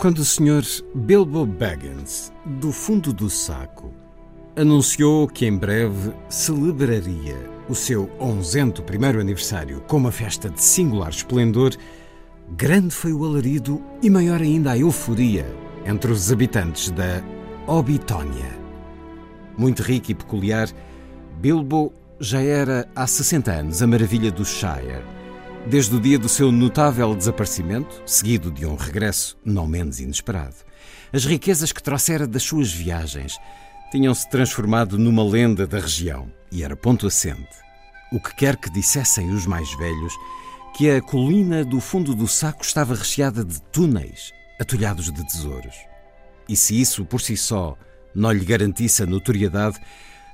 Quando o Sr. Bilbo Baggins, do fundo do saco, anunciou que em breve celebraria o seu onzento primeiro aniversário com uma festa de singular esplendor, grande foi o alarido e maior ainda a euforia entre os habitantes da Obitónia. Muito rico e peculiar, Bilbo já era há 60 anos a maravilha do Shire desde o dia do seu notável desaparecimento, seguido de um regresso não menos inesperado. As riquezas que trouxera das suas viagens tinham-se transformado numa lenda da região e era ponto assente. O que quer que dissessem os mais velhos, que a colina do fundo do saco estava recheada de túneis atulhados de tesouros. E se isso por si só não lhe garantisse a notoriedade,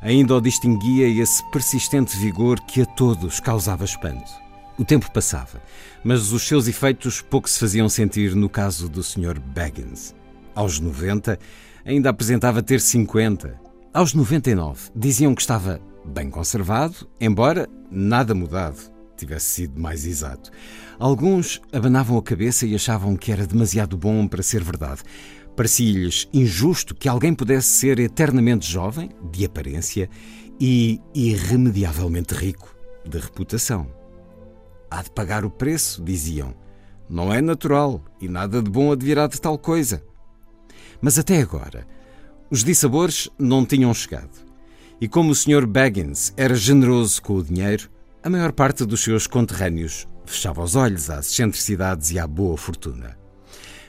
ainda o distinguia esse persistente vigor que a todos causava espanto. O tempo passava, mas os seus efeitos pouco se faziam sentir no caso do Sr. Baggins. Aos 90, ainda apresentava ter 50. Aos 99, diziam que estava bem conservado, embora nada mudado tivesse sido mais exato. Alguns abanavam a cabeça e achavam que era demasiado bom para ser verdade. Parecia-lhes injusto que alguém pudesse ser eternamente jovem, de aparência, e irremediavelmente rico, de reputação. Há de pagar o preço, diziam. Não é natural e nada de bom advirá de tal coisa. Mas até agora, os dissabores não tinham chegado. E como o Sr. Baggins era generoso com o dinheiro, a maior parte dos seus conterrâneos fechava os olhos às excentricidades e à boa fortuna.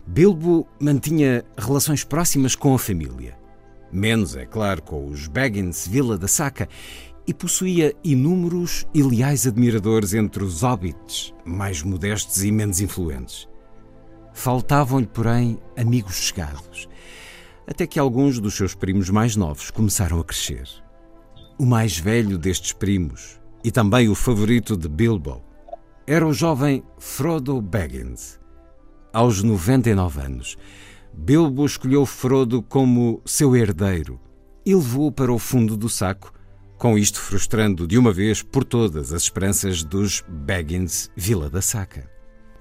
Bilbo mantinha relações próximas com a família. Menos, é claro, com os Baggins Vila da Saca e possuía inúmeros e leais admiradores entre os hobbits, mais modestos e menos influentes. Faltavam-lhe, porém, amigos chegados, até que alguns dos seus primos mais novos começaram a crescer. O mais velho destes primos, e também o favorito de Bilbo, era o jovem Frodo Baggins. Aos 99 anos, Bilbo escolheu Frodo como seu herdeiro e levou-o para o fundo do saco com isto frustrando de uma vez por todas as esperanças dos Baggins Vila da Saca.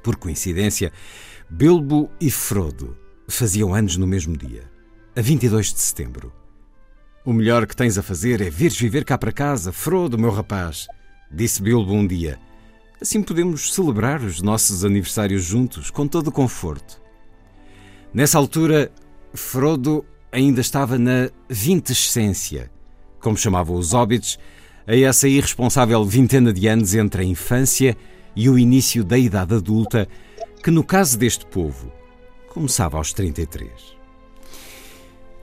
Por coincidência, Bilbo e Frodo faziam anos no mesmo dia, a 22 de setembro. O melhor que tens a fazer é vires viver cá para casa, Frodo, meu rapaz, disse Bilbo um dia. Assim podemos celebrar os nossos aniversários juntos, com todo o conforto. Nessa altura, Frodo ainda estava na vintescência como chamavam os hobbits, a essa irresponsável vintena de anos entre a infância e o início da idade adulta, que no caso deste povo começava aos 33.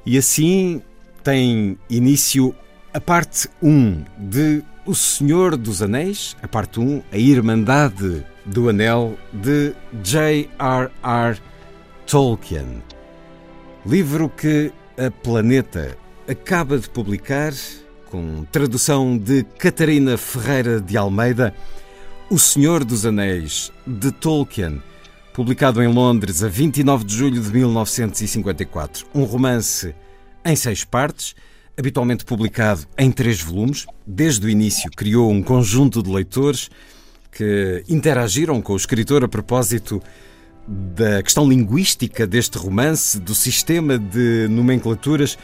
E assim tem início a parte 1 de O Senhor dos Anéis, a parte 1, a Irmandade do Anel, de J.R.R. Tolkien. Livro que a Planeta acaba de publicar, com tradução de Catarina Ferreira de Almeida, O Senhor dos Anéis, de Tolkien, publicado em Londres a 29 de julho de 1954. Um romance em seis partes, habitualmente publicado em três volumes. Desde o início criou um conjunto de leitores que interagiram com o escritor a propósito da questão linguística deste romance, do sistema de nomenclaturas,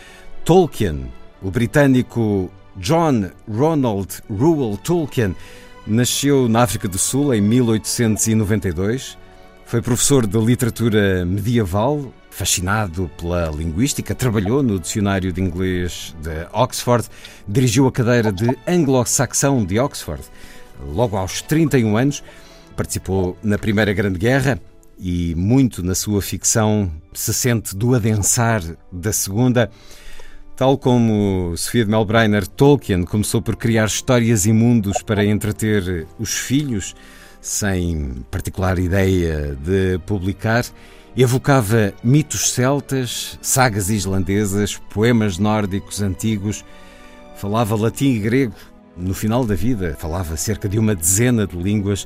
Tolkien, o britânico John Ronald Reuel Tolkien, nasceu na África do Sul em 1892. Foi professor de literatura medieval, fascinado pela linguística, trabalhou no dicionário de inglês de Oxford, dirigiu a cadeira de anglo-saxão de Oxford. Logo aos 31 anos, participou na Primeira Grande Guerra e muito na sua ficção se sente do adensar da Segunda. Tal como Sofia de Melbreiner, Tolkien começou por criar histórias e mundos para entreter os filhos, sem particular ideia de publicar, Evocava mitos celtas, sagas islandesas, poemas nórdicos antigos, falava latim e grego. No final da vida, falava cerca de uma dezena de línguas.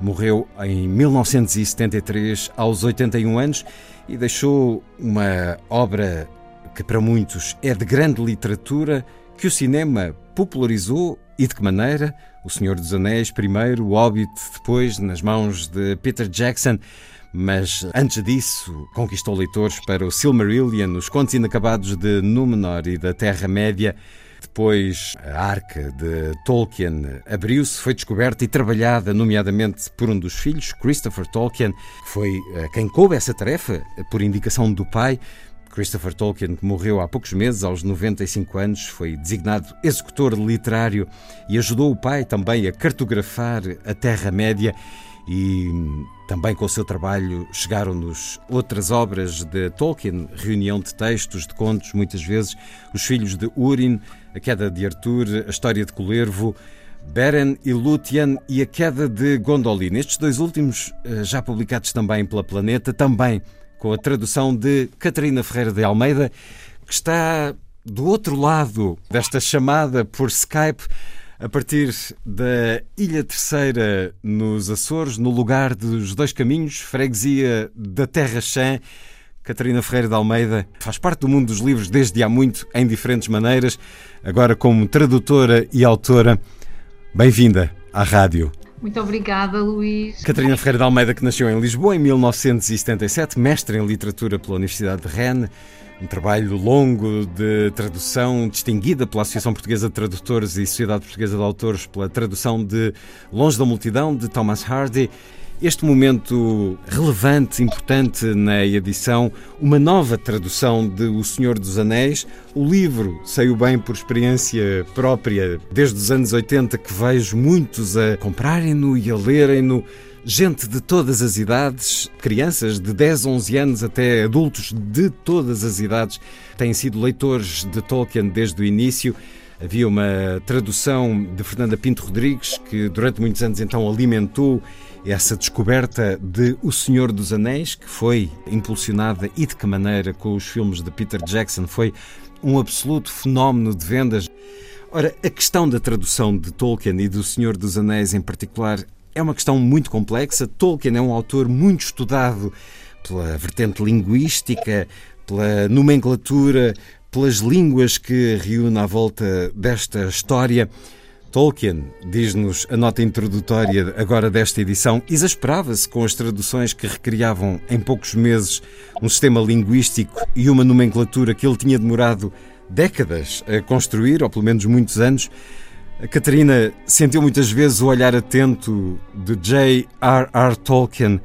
Morreu em 1973, aos 81 anos, e deixou uma obra que para muitos é de grande literatura, que o cinema popularizou e de que maneira? O Senhor dos Anéis primeiro, o Hobbit depois, nas mãos de Peter Jackson. Mas antes disso, conquistou leitores para o Silmarillion, os contos inacabados de Númenor e da Terra-média. Depois, a arca de Tolkien abriu-se, foi descoberta e trabalhada, nomeadamente por um dos filhos, Christopher Tolkien, foi eh, quem coube essa tarefa, por indicação do pai. Christopher Tolkien, que morreu há poucos meses, aos 95 anos, foi designado executor literário e ajudou o pai também a cartografar a Terra-média e também com o seu trabalho chegaram-nos outras obras de Tolkien, reunião de textos, de contos, muitas vezes, Os Filhos de Urin, A Queda de Arthur, A História de Colervo, Beren e Lúthien e A Queda de Gondolin. Estes dois últimos, eh, já publicados também pela Planeta, também com a tradução de Catarina Ferreira de Almeida, que está do outro lado desta chamada por Skype a partir da Ilha Terceira, nos Açores, no lugar dos Dois Caminhos, freguesia da Terra Chã. Catarina Ferreira de Almeida faz parte do mundo dos livros desde há muito, em diferentes maneiras, agora como tradutora e autora. Bem-vinda à rádio. Muito obrigada, Luís. Catarina Ferreira de Almeida, que nasceu em Lisboa em 1977, mestre em literatura pela Universidade de Rennes um trabalho longo de tradução, distinguida pela Associação Portuguesa de Tradutores e Sociedade Portuguesa de Autores pela tradução de Longe da Multidão, de Thomas Hardy. Este momento relevante, importante na edição, uma nova tradução de O Senhor dos Anéis. O livro saiu bem por experiência própria, desde os anos 80, que vejo muitos a comprarem-no e a lerem-no gente de todas as idades, crianças de 10, 11 anos até adultos de todas as idades, têm sido leitores de Tolkien desde o início. Havia uma tradução de Fernanda Pinto Rodrigues que durante muitos anos então alimentou essa descoberta de O Senhor dos Anéis, que foi impulsionada e de que maneira com os filmes de Peter Jackson, foi um absoluto fenómeno de vendas. Ora, a questão da tradução de Tolkien e do Senhor dos Anéis em particular é uma questão muito complexa. Tolkien é um autor muito estudado pela vertente linguística, pela nomenclatura, pelas línguas que reúne à volta desta história. Tolkien, diz-nos a nota introdutória agora desta edição, exasperava-se com as traduções que recriavam em poucos meses um sistema linguístico e uma nomenclatura que ele tinha demorado décadas a construir, ou pelo menos muitos anos. A Catarina sentiu muitas vezes o olhar atento de J.R.R. Tolkien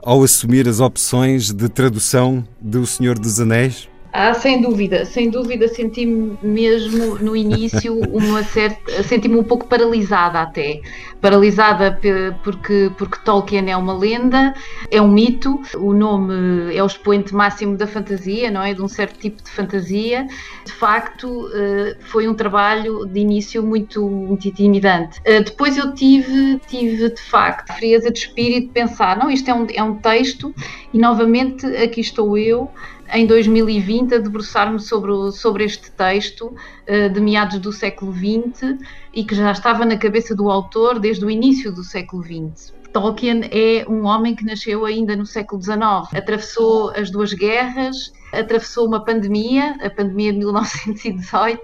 ao assumir as opções de tradução do Senhor dos Anéis? Ah, sem dúvida, sem dúvida senti-me mesmo no início uma certa, senti-me um pouco paralisada até, paralisada porque porque Tolkien é uma lenda, é um mito, o nome é o expoente máximo da fantasia, não é, de um certo tipo de fantasia. De facto, eh, foi um trabalho de início muito, muito intimidante. Eh, depois eu tive tive de facto frieza de espírito de pensar, não, isto é um é um texto e novamente aqui estou eu em 2020 a debruçar-me sobre, sobre este texto uh, de meados do século XX e que já estava na cabeça do autor desde o início do século XX. Tolkien é um homem que nasceu ainda no século XIX, atravessou as duas guerras, atravessou uma pandemia, a pandemia de 1918,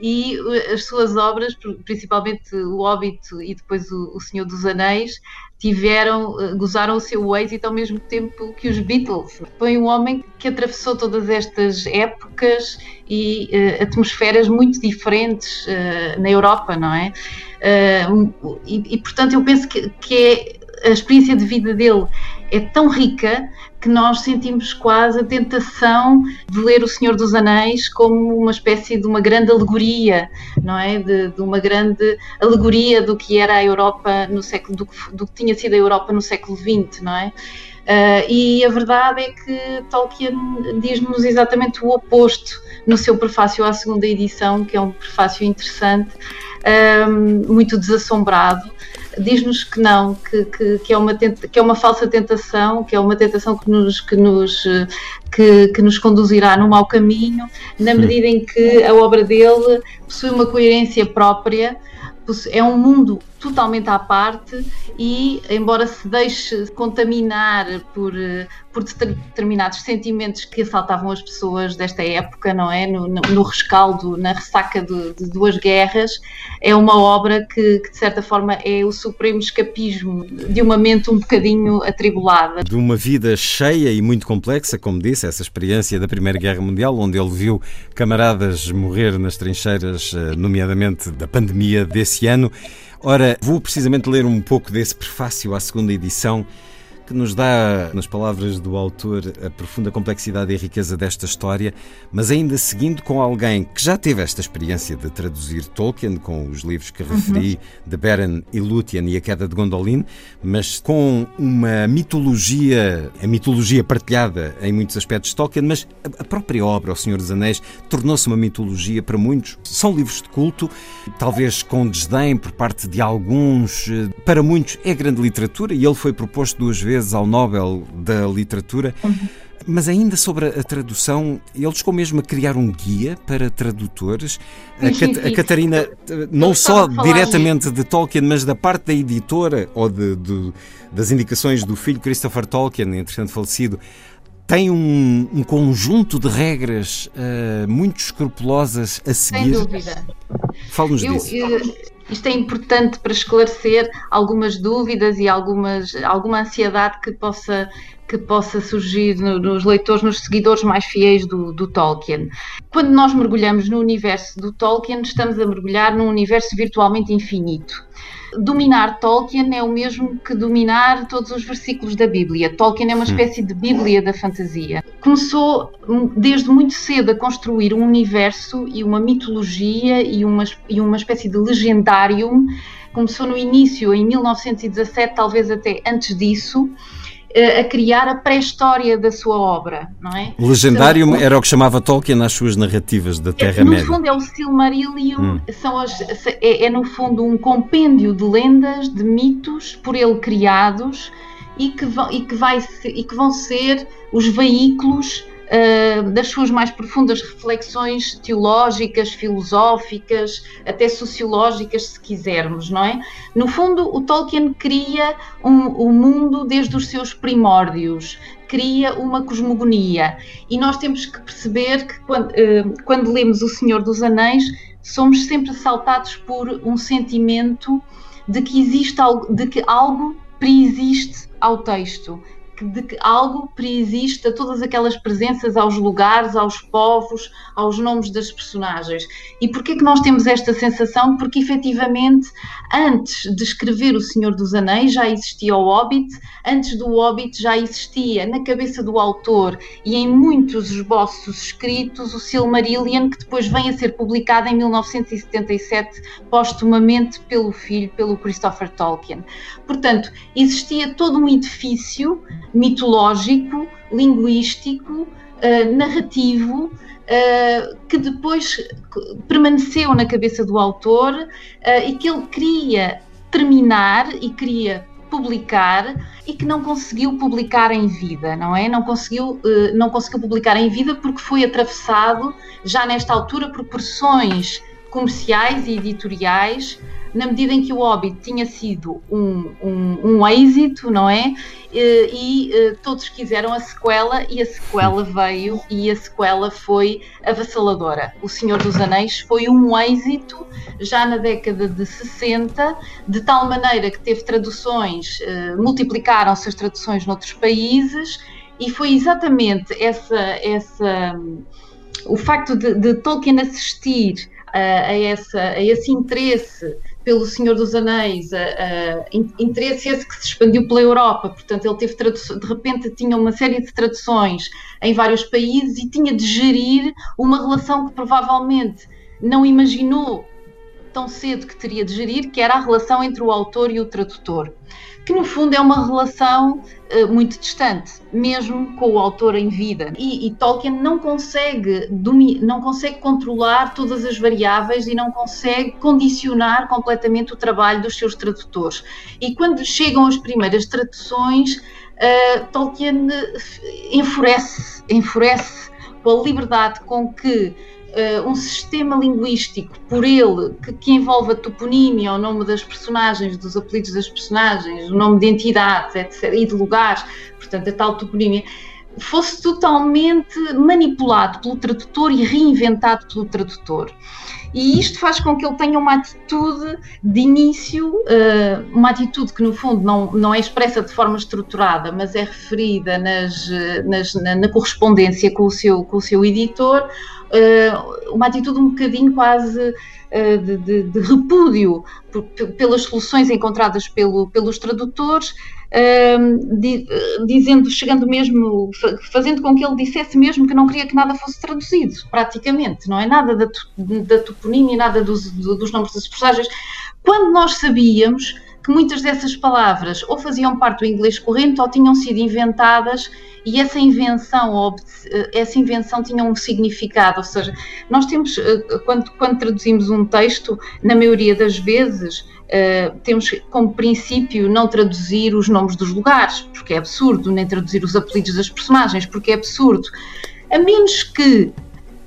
e eh, as suas obras, principalmente O Hobbit e depois O, o Senhor dos Anéis, tiveram, eh, gozaram o seu êxito ao mesmo tempo que os Beatles. Foi um homem que atravessou todas estas épocas e uh, atmosferas muito diferentes uh, na Europa, não é? Uh, e, e, portanto eu penso que, que é a experiência de vida dele é tão rica que nós sentimos quase a tentação de ler O Senhor dos Anéis como uma espécie de uma grande alegoria, não é? De, de uma grande alegoria do que era a Europa no século, do, do que tinha sido a Europa no século XX, não é? Uh, e a verdade é que Tolkien diz-nos exatamente o oposto no seu prefácio à segunda edição, que é um prefácio interessante, um, ah, muito desassombrado, diz-nos que não, que, que, que, é uma tenta, que é uma falsa tentação, que é uma tentação que nos, que nos, que, que nos conduzirá no mau caminho, na medida em que a obra dele possui uma coerência própria é um mundo totalmente à parte e, embora se deixe contaminar por, por determinados sentimentos que assaltavam as pessoas desta época, não é? No, no rescaldo, na ressaca de, de, duas guerras, é uma obra que, que, de certa forma, é o supremo escapismo de uma mente um bocadinho atribulada. De uma vida cheia e muito complexa, como disse, essa experiência da Primeira Guerra Mundial, onde ele viu camaradas morrer nas trincheiras, eh, nomeadamente da pandemia desse ano. Ora, vou precisamente ler um pouco desse prefácio à segunda edição que nos dá, nas palavras do autor, a profunda complexidade e riqueza desta história, mas ainda seguindo com alguém que já teve esta experiência de traduzir Tolkien, com os livros que referi, uhum. de Beren e Lúthien e a Queda de Gondolin, mas com uma mitologia, a mitologia partilhada em muitos aspectos de Tolkien, mas a própria obra, O Senhor dos Anéis, tornou-se uma mitologia para muitos. São livros de culto, talvez com desdém por parte de alguns, para muitos é grande literatura e ele foi proposto duas vezes ao Nobel da Literatura. Uhum. Mas ainda sobre a tradução, ele chegou mesmo a criar um guia para tradutores. A, Cat a Catarina, não só diretamente de Tolkien, mas da parte da editora ou de, de, das indicações do filho Christopher Tolkien, entretanto falecido, tem um, um, conjunto de regras uh, muito escrupulosas a seguir. Sem dúvida. Fale-nos disso. Eu, isto é importante para esclarecer algumas dúvidas e algumas, alguma ansiedade que possa, que possa surgir no, nos leitores, nos seguidores mais fiéis do, do, Tolkien. Quando nós mergulhamos no universo do Tolkien, estamos a mergulhar num universo virtualmente infinito. Dominar Tolkien é o mesmo que dominar todos os versículos da Bíblia. Tolkien é uma espécie de Bíblia da fantasia. Começou hum, desde muito cedo a construir um universo e uma mitologia e uma, e uma espécie de legendário. Começou no início, em 1917, talvez até antes disso a criar a pré-história da sua obra, não é? O legendário então, era o que chamava Tolkien nas suas narrativas da Terra-média. No fundo é o Silmarillion, hum. são as, é, é, no fundo um compêndio de lendas, de mitos por ele criados e que vão, e que vai, e que vão ser os veículos uh, das suas mais profundas reflexões teológicas, filosóficas, até sociológicas, se quisermos, não é? No fundo, o Tolkien cria o um, um mundo desde os seus primórdios, cria uma cosmogonia. E nós temos que perceber que quando, uh, quando lemos O Senhor dos Anéis, somos sempre assaltados por um sentimento de que existe algo, de que algo preexiste ao texto de que algo preexiste a todas aquelas presenças, aos lugares, aos povos, aos nomes das personagens. E porquê que nós temos esta sensação? Porque efetivamente, antes de escrever O Senhor dos Anéis, já existia o Hobbit, antes do Hobbit já existia na cabeça do autor e em muitos esboços escritos o Silmarillion, que depois vem a ser publicado em 1977, postumamente pelo filho, pelo Christopher Tolkien. Portanto, existia todo um edifício mitológico, linguístico, uh, narrativo, uh, que depois permaneceu na cabeça do autor uh, e que ele queria terminar e queria publicar e que não conseguiu publicar em vida, não é? Não conseguiu, não conseguiu publicar em vida porque foi atravessado já nesta altura por pressões comerciais e editoriais na medida em que o Hobbit tinha sido um, um, um êxito, não é? E, e, eh, todos quiseram a sequela e a sequela veio e a sequela foi avassaladora. O Senhor dos Anéis foi um êxito já na década de 60, de tal maneira que teve traduções, eh, multiplicaram-se as traduções noutros países e foi exatamente essa, essa o facto de, de Tolkien assistir a, a, essa, a esse interesse pelo Senhor dos Anéis, interesse esse que se expandiu pela Europa, portanto ele teve de repente tinha uma série de traduções em vários países e tinha de gerir uma relação que provavelmente não imaginou tão cedo que teria de gerir, que era a relação entre o autor e o tradutor, que no fundo é uma relação uh, muito distante, mesmo com o autor em vida. E, e Tolkien não consegue, não consegue controlar todas as variáveis e não consegue condicionar completamente o trabalho dos seus tradutores. E quando chegam as primeiras traduções, uh, Tolkien enfurece, enfurece com a liberdade com que uh, um sistema linguístico por ele que, que envolve a toponímia, o nome das personagens, dos apelidos das personagens, o nome de entidades, etc., e de lugares, portanto, a tal toponímia, fosse totalmente manipulado pelo tradutor e reinventado pelo tradutor. E isto faz com que ele tenha uma atitude de início, uh, uma atitude que no fundo não, não é expressa de forma estruturada, mas é referida nas, nas, na, na, correspondência com o seu, com o seu editor, uh, uma atitude um bocadinho quase de, de, de, repúdio pelas soluções encontradas pelo, pelos tradutores, uh, di, dizendo, chegando mesmo, fazendo com que ele dissesse mesmo que não queria que nada fosse traduzido, praticamente, não é? Nada da, da toponímia, nada dos, dos nomes das personagens, quando nós sabíamos que muitas dessas palavras ou faziam parte do inglês corrente ou tinham sido inventadas e essa invenção, essa invenção tinha um significado, ou seja, nós temos, eh, quando, quando traduzimos um texto, na maioria das vezes, Uh, temos como princípio não traduzir os nomes dos lugares, porque é absurdo, nem traduzir os apelidos das personagens, porque é absurdo, a menos que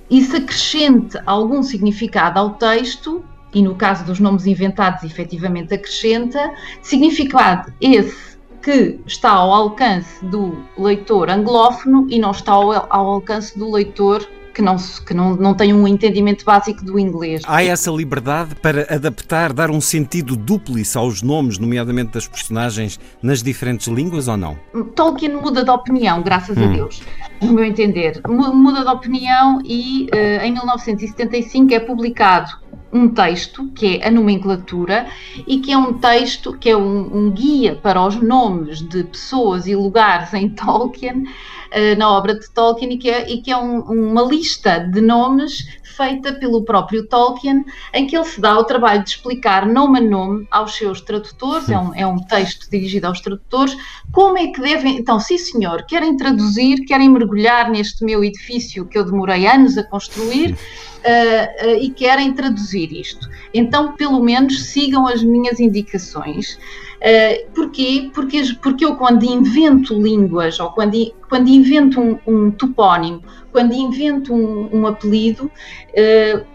isso acrescente algum significado ao texto, e no caso dos nomes inventados, efetivamente acrescenta, significado esse que está ao alcance do leitor anglófono e não está ao, ao alcance do leitor que, não, que não, não tem um entendimento básico do inglês. Há essa liberdade para adaptar, dar um sentido duplice aos nomes, nomeadamente das personagens, nas diferentes línguas ou não? Tolkien muda de opinião, graças hum. a Deus, no meu entender. Muda de opinião e uh, em 1975 é publicado um texto que é a nomenclatura e que é um texto que é um, um guia para os nomes de pessoas e lugares em Tolkien, uh, na obra de Tolkien, e que é, e que é um, uma lista de nomes feita pelo próprio Tolkien, em que ele se dá o trabalho de explicar nome a nome aos seus tradutores, é um, é um texto dirigido aos tradutores, como é que devem. Então, sim senhor, querem traduzir, querem mergulhar neste meu edifício que eu demorei anos a construir uh, uh, e querem traduzir isto. Então, pelo menos, sigam as minhas indicações. Uh, porquê? Porque, porque eu, quando invento línguas ou quando, quando invento um, um topónimo, quando invento um, um apelido, uh,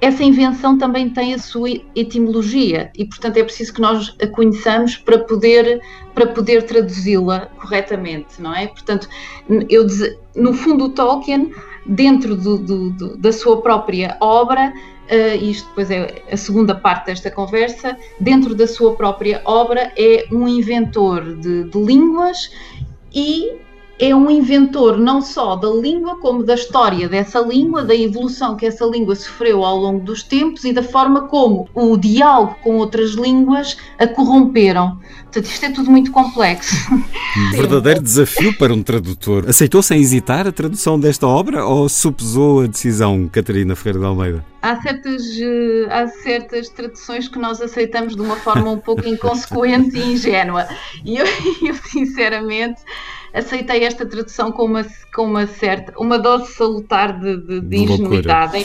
essa invenção também tem a sua etimologia e, portanto, é preciso que nós a conheçamos para poder, para poder traduzi-la corretamente, não é? Portanto, eu, no fundo, o Tolkien dentro do, do, do, da sua própria obra, uh, isto depois é a segunda parte desta conversa, dentro da sua própria obra é um inventor de, de línguas e é um inventor não só da língua, como da história dessa língua, da evolução que essa língua sofreu ao longo dos tempos e da forma como o diálogo com outras línguas a corromperam. Portanto, isto é tudo muito complexo. Um verdadeiro desafio para um tradutor. Aceitou sem hesitar a tradução desta obra ou supesou a decisão, Catarina Ferreira de Almeida? Há certas, eh, há certas traduções que nós aceitamos de uma forma um pouco inconsequente e ingênua. E eu, eu sinceramente aceitei esta tradução com uma, com uma certa, uma dose salutar de, de, de ingenuidade.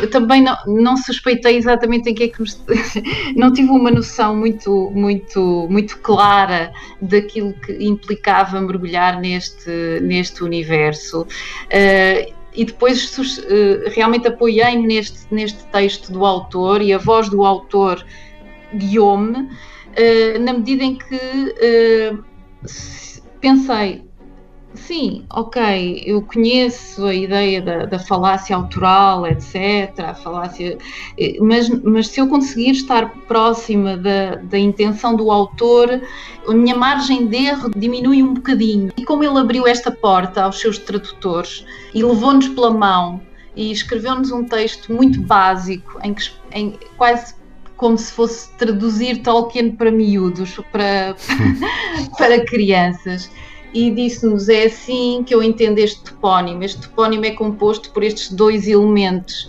Eu também não, não suspeitei exatamente em que é que me, não tive uma noção muito, muito, muito clara daquilo que implicava mergulhar neste, neste universo. Uh, e depois uh, realmente apoiei-me neste, neste texto do autor e a voz do autor guiou-me uh, na medida em que pensei, sim, ok, eu conheço a ideia da, da falácia autoral, etc., a falácia, eh, mas, mas se eu conseguir estar próxima da, da intenção do autor, a minha margem de erro diminui um bocadinho. E como ele abriu esta porta aos seus tradutores e levou-nos pela mão e escreveu-nos um texto muito básico, em que em, quase como se fosse traduzir Tolkien para miúdos, para, para crianças. E disse-nos: é assim que eu entendo este topónimo. Este topónimo é composto por estes dois elementos.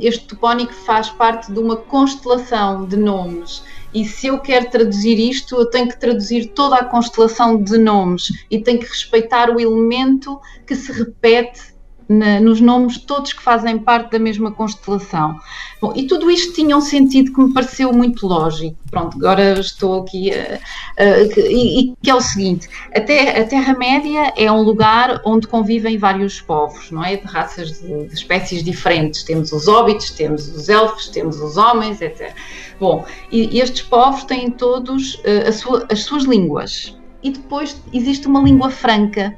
este topónico faz parte de uma constelação de nomes. E se eu quero traduzir isto, eu tenho que traduzir toda a constelação de nomes e tenho que respeitar o elemento que se repete na, nos nomes todos que fazem parte da mesma constelação. Bom, e tudo isto tinha um sentido que me pareceu muito lógico. Pronto, agora estou aqui. Uh, uh, e, e, que é o seguinte: a, ter, a Terra-média é um lugar onde convivem vários povos, não é? De raças, de, de espécies diferentes. Temos os óbitos, temos os elfos, temos os homens, etc. Bom, e, e estes povos têm todos uh, sua, as suas línguas. E depois existe uma língua franca,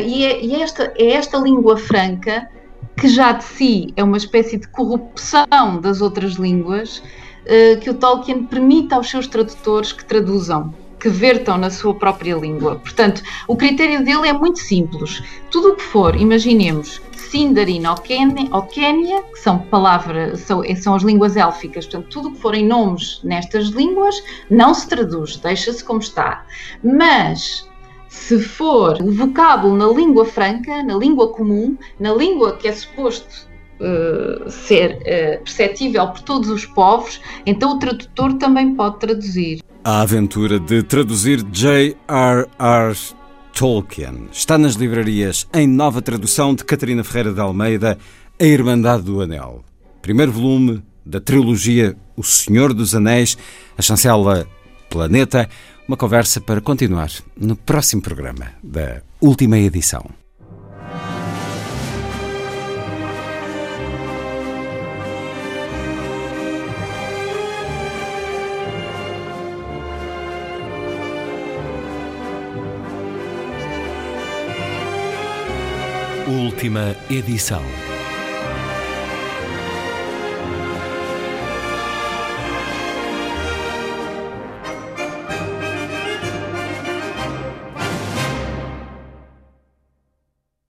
e, é, e esta, é esta língua franca que já de si é uma espécie de corrupção das outras línguas uh, que o Tolkien permite aos seus tradutores que traduzam, que vertam na sua própria língua. Portanto, o critério dele é muito simples. Tudo o que for, imaginemos, Sindarin ou Quénia, que são palavras, são, são as línguas élficas, portanto, tudo o que forem nomes nestas línguas não se traduz, deixa-se como está. Mas se for o vocábulo na língua franca, na língua comum, na língua que é suposto uh, ser uh, perceptível por todos os povos, então o tradutor também pode traduzir. A aventura de traduzir J.R.R. Tolkien está nas livrarias em nova tradução de Catarina Ferreira de Almeida, A Irmandade do Anel. Primeiro volume da trilogia O Senhor dos Anéis, a chancela Planeta uma conversa para continuar no próximo programa da última edição. Última edição.